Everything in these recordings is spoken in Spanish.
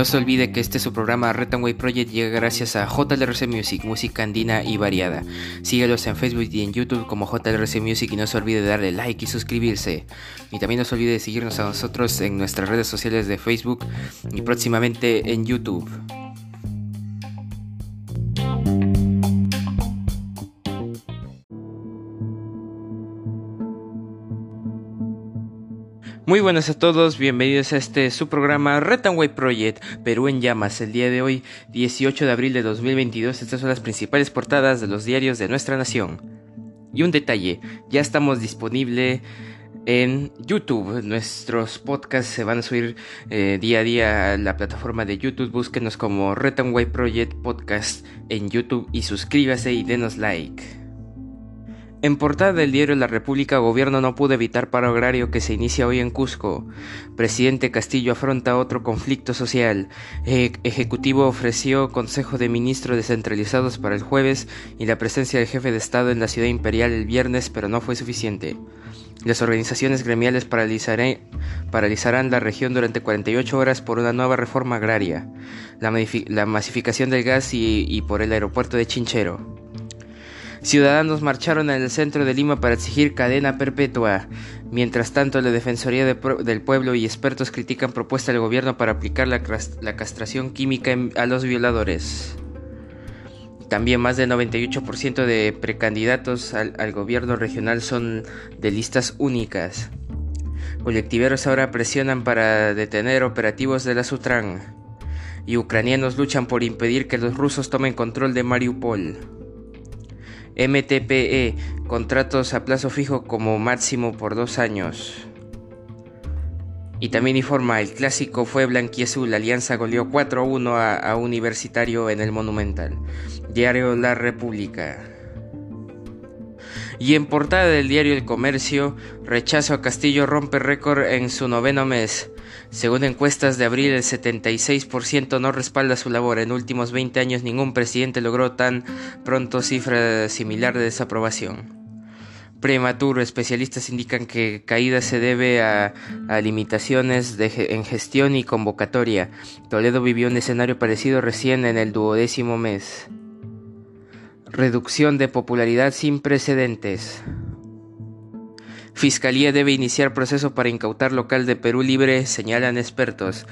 No se olvide que este su programa Retanway Project llega gracias a JLRC Music, música andina y variada. Síguelos en Facebook y en YouTube como JLRC Music y no se olvide de darle like y suscribirse. Y también no se olvide de seguirnos a nosotros en nuestras redes sociales de Facebook y próximamente en YouTube. Muy buenas a todos, bienvenidos a este su programa Retanway Project Perú en llamas. El día de hoy, 18 de abril de 2022, estas son las principales portadas de los diarios de nuestra nación. Y un detalle, ya estamos disponibles en YouTube. Nuestros podcasts se van a subir eh, día a día a la plataforma de YouTube. Búsquenos como Retanway Project Podcast en YouTube y suscríbase y denos like. En portada del diario La República, gobierno no pudo evitar paro agrario que se inicia hoy en Cusco. Presidente Castillo afronta otro conflicto social. Ejecutivo ofreció Consejo de Ministros descentralizados para el jueves y la presencia del jefe de Estado en la ciudad imperial el viernes, pero no fue suficiente. Las organizaciones gremiales paralizarán la región durante 48 horas por una nueva reforma agraria, la, masificación del gas y por el aeropuerto de Chinchero. Ciudadanos marcharon en el centro de Lima para exigir cadena perpetua. Mientras tanto, la Defensoría del Pueblo y expertos critican propuesta del gobierno para aplicar la, castración química a los violadores. También más del 98% de precandidatos al, al, gobierno regional son de listas únicas. Colectiveros ahora presionan para detener operativos de la Sutran. Y ucranianos luchan por impedir que los rusos tomen control de Mariupol. MTPE, contratos a plazo fijo como máximo por dos años. Y también informa, el clásico fue blanquiazul, la alianza goleó 4-1 a, a Universitario en el Monumental. Diario La República. Y en portada del diario El Comercio, rechazo a Castillo rompe récord en su noveno mes. Según encuestas de abril, el 76% no respalda su labor. En últimos 20 años ningún presidente logró tan pronto cifra similar de desaprobación. Prematuro, especialistas indican que caída se debe a, limitaciones en gestión y convocatoria. Toledo vivió un escenario parecido recién en el duodécimo mes. Reducción de popularidad sin precedentes. Fiscalía debe iniciar proceso para incautar local de Perú Libre, señalan expertos.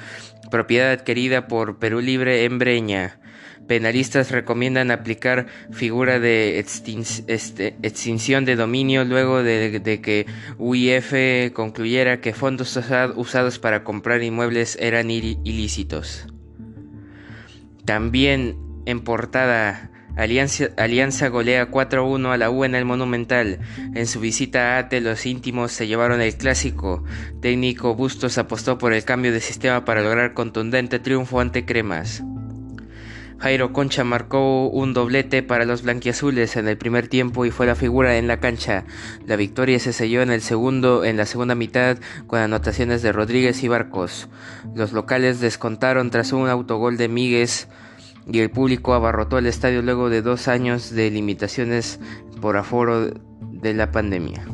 Propiedad adquirida por Perú Libre en Breña. Penalistas recomiendan aplicar figura de este, extinción de dominio luego de, que UIF concluyera que fondos usados para comprar inmuebles eran ilícitos. También en portada Alianza, golea 4-1 a la U en el Monumental. En su visita a Ate, los íntimos se llevaron el clásico. Técnico Bustos apostó por el cambio de sistema para lograr contundente triunfo ante Cremas. Jairo Concha marcó un doblete para los blanquiazules en el primer tiempo y fue la figura en la cancha. La victoria se selló en el segundo, en la segunda mitad con anotaciones de Rodríguez y Barcos. Los locales descontaron tras un autogol de Míguez y el público abarrotó el estadio luego de dos años de limitaciones por aforo de la pandemia.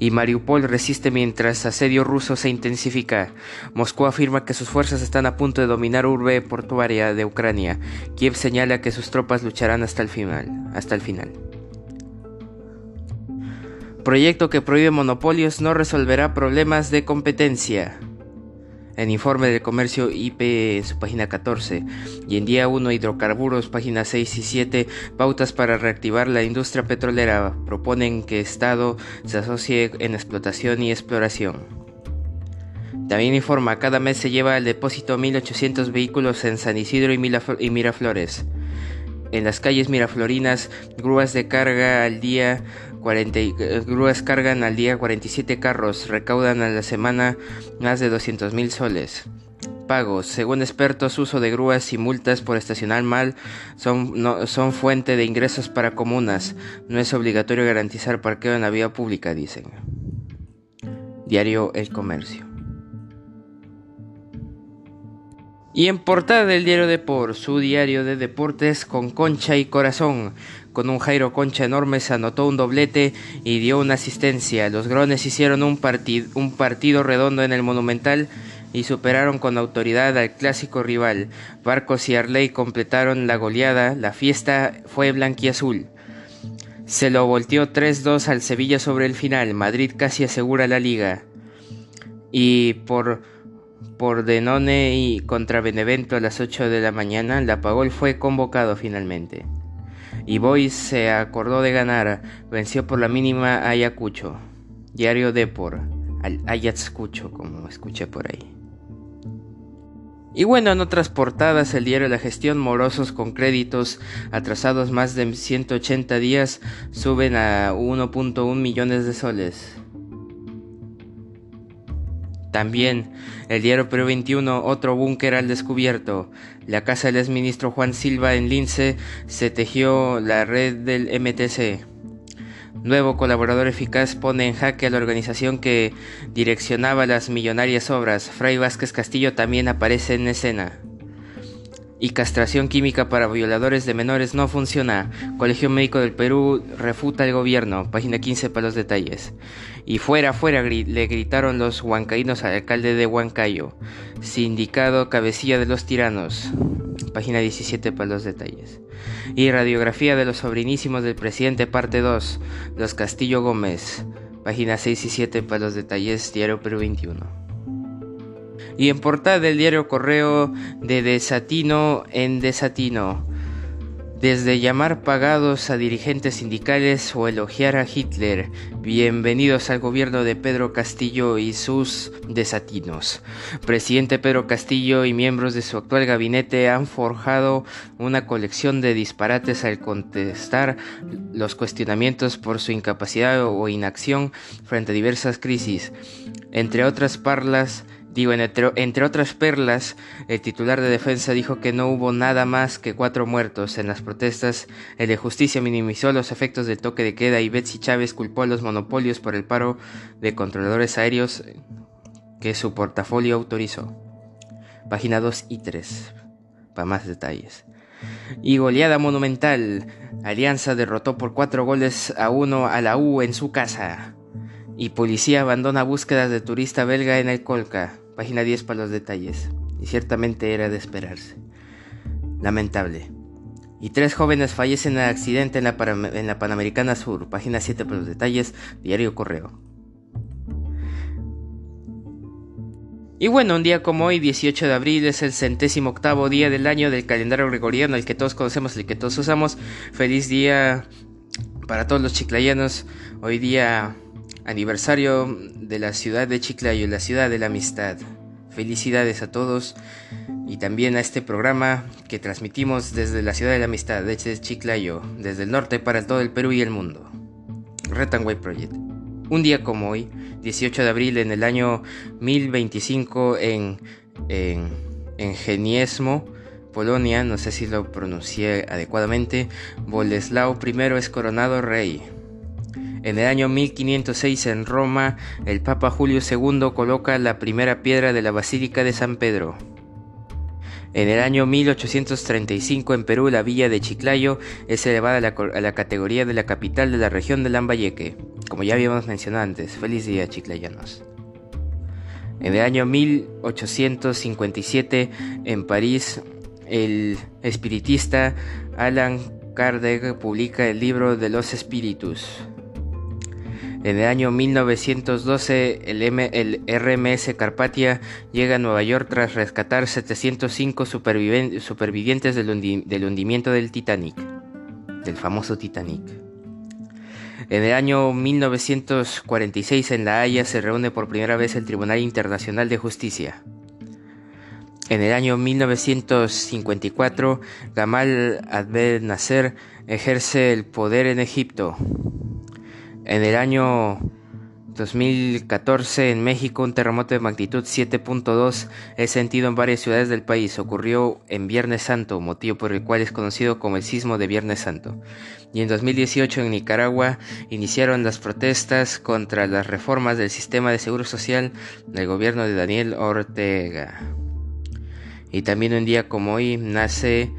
Y Mariupol resiste mientras asedio ruso se intensifica. Moscú afirma que sus fuerzas están a punto de dominar urbe portuaria de Ucrania. Kiev señala que sus tropas lucharán hasta el final. Hasta el final. Proyecto que prohíbe monopolios no resolverá problemas de competencia en informe del comercio IP en su página 14 y en día 1 hidrocarburos páginas 6 y 7 pautas para reactivar la industria petrolera proponen que Estado se asocie en explotación y exploración. También informa, cada mes se lleva al depósito 1.800 vehículos en San Isidro y Miraflores. En las calles miraflorinas, grúas de carga al día 40, eh, grúas cargan al día 47 carros, recaudan a la semana más de 200 mil soles. Pagos. Según expertos, uso de grúas y multas por estacionar mal son, no, son fuente de ingresos para comunas. No es obligatorio garantizar parqueo en la vía pública, dicen. Diario El Comercio. Y en portada del diario Depor, su diario de deportes con concha y corazón, con un Jairo Concha enorme se anotó un doblete y dio una asistencia. Los Grones hicieron un, un partido redondo en el Monumental y superaron con autoridad al clásico rival. Barcos y Arley completaron la goleada, la fiesta fue blanquiazul. Se lo volteó 3-2 al Sevilla sobre el final, Madrid casi asegura la liga. Y por, por Denone y contra Benevento a las 8 de la mañana, la Pagol fue convocado finalmente. Y Boys se acordó de ganar, venció por la mínima a Ayacucho. Diario Depor, al Ayacucho, como escuché por ahí. Y bueno, en otras portadas, el diario La Gestión, morosos con créditos atrasados más de 180 días, suben a 1.1 millones de soles. También, el diario Perú 21, otro búnker al descubierto. La casa del exministro Juan Silva en Lince se tejió la red del MTC. Nuevo colaborador eficaz pone en jaque a la organización que direccionaba las millonarias obras. Fray Vázquez Castillo también aparece en escena. Y castración química para violadores de menores no funciona. Colegio Médico del Perú refuta el gobierno. Página 15 para los detalles. Y fuera, fuera, le gritaron los huancaínos al alcalde de Huancayo. Sindicado cabecilla de los tiranos. Página 17 para los detalles. Y radiografía de los sobrinísimos del presidente, parte 2. Los Castillo Gómez. Página 6 y 7 para los detalles, Diario Perú 21. Y en portada del diario Correo de Desatino en Desatino desde llamar pagados a dirigentes sindicales o elogiar a Hitler. Bienvenidos al gobierno de Pedro Castillo y sus desatinos. Presidente Pedro Castillo y miembros de su actual gabinete han forjado una colección de disparates al contestar los cuestionamientos por su incapacidad o inacción frente a diversas crisis. Entre otras parlas, Digo, entre, otras perlas, el titular de defensa dijo que no hubo nada más que cuatro muertos. En las protestas, el de justicia minimizó los efectos del toque de queda y Betsy Chávez culpó a los monopolios por el paro de controladores aéreos que su portafolio autorizó. Página 2 y 3, para más detalles. Y goleada monumental. Alianza derrotó por cuatro goles a uno a la U en su casa. Y policía abandona búsquedas de turista belga en el Colca. Página 10 para los detalles. Y ciertamente era de esperarse. Lamentable. Y tres jóvenes fallecen en accidente en la, Panamericana Sur. Página 7 para los detalles. Diario Correo. Y bueno, un día como hoy, 18 de abril, es el centésimo octavo día del año del calendario gregoriano, el que todos conocemos, el que todos usamos. Feliz día para todos los chiclayanos. Hoy día aniversario de la ciudad de Chiclayo, la ciudad de la amistad. Felicidades a todos y también a este programa que transmitimos desde la ciudad de la amistad, desde Chiclayo, desde el norte para todo el Perú y el mundo. Retanway Project. Un día como hoy, 18 de abril en el año 1025 en, en, en Geniesmo, Polonia, no sé si lo pronuncié adecuadamente, Boleslao I es coronado rey. En el año 1506 en Roma, el Papa Julio II coloca la primera piedra de la Basílica de San Pedro. En el año 1835 en Perú la villa de Chiclayo es elevada a la, categoría de la capital de la región de Lambayeque, como ya habíamos mencionado antes. Feliz día chiclayanos. En el año 1857 en París el espiritista Alan Kardec publica el libro de los espíritus. En el año 1912, el, el RMS Carpathia llega a Nueva York tras rescatar 705 supervivientes del, hundimiento del Titanic, del famoso Titanic. En el año 1946 en La Haya se reúne por primera vez el Tribunal Internacional de Justicia. En el año 1954, Gamal Abdel Nasser ejerce el poder en Egipto. En el año 2014 en México un terremoto de magnitud 7.2 es sentido en varias ciudades del país. Ocurrió en Viernes Santo, motivo por el cual es conocido como el sismo de Viernes Santo. Y en 2018 en Nicaragua iniciaron las protestas contra las reformas del sistema de seguro social del gobierno de Daniel Ortega. Y también un día como hoy nace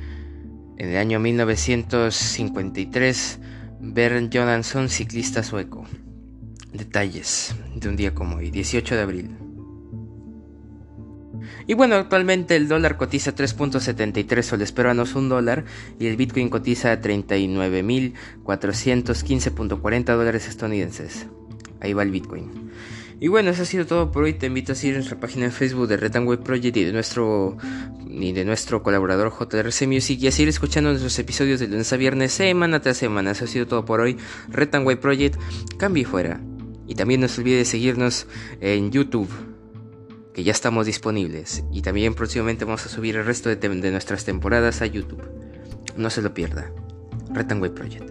en el año 1953 Bernd Johansson, ciclista sueco. Detalles de un día como hoy, 18 de abril. Y bueno, actualmente el dólar cotiza 3.73 soles peruanos un dólar y el Bitcoin cotiza 39.415.40 dólares estadounidenses. Ahí va el Bitcoin. Y bueno, eso ha sido todo por hoy. Te invito a seguir nuestra página en Facebook de Retanway Project y de nuestro, y de nuestro colaborador JRC Music y a seguir escuchando nuestros episodios de lunes a viernes, semana tras semana. Eso ha sido todo por hoy. Retanway Project, cambie fuera. Y también no se olvide de seguirnos en YouTube, que ya estamos disponibles. Y también próximamente vamos a subir el resto de, de nuestras temporadas a YouTube. No se lo pierda. Retanway Project.